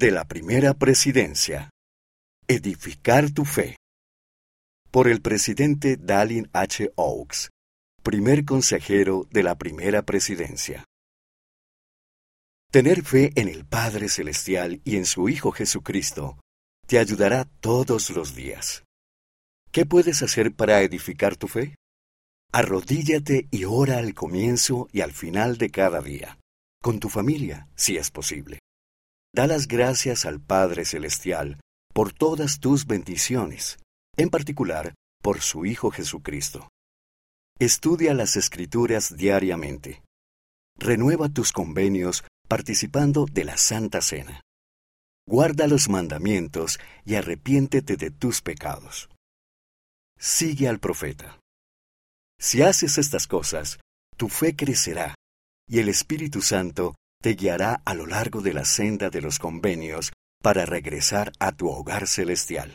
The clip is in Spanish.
de la primera presidencia. Edificar tu fe. Por el presidente Dallin H. Oaks, primer consejero de la primera presidencia. Tener fe en el Padre Celestial y en su Hijo Jesucristo te ayudará todos los días. ¿Qué puedes hacer para edificar tu fe? Arrodíllate y ora al comienzo y al final de cada día, con tu familia, si es posible. Da las gracias al Padre Celestial por todas tus bendiciones, en particular por su Hijo Jesucristo. Estudia las Escrituras diariamente. Renueva tus convenios participando de la Santa Cena. Guarda los mandamientos y arrepiéntete de tus pecados. Sigue al profeta. Si haces estas cosas, tu fe crecerá y el Espíritu Santo te guiará a lo largo de la senda de los convenios para regresar a tu hogar celestial.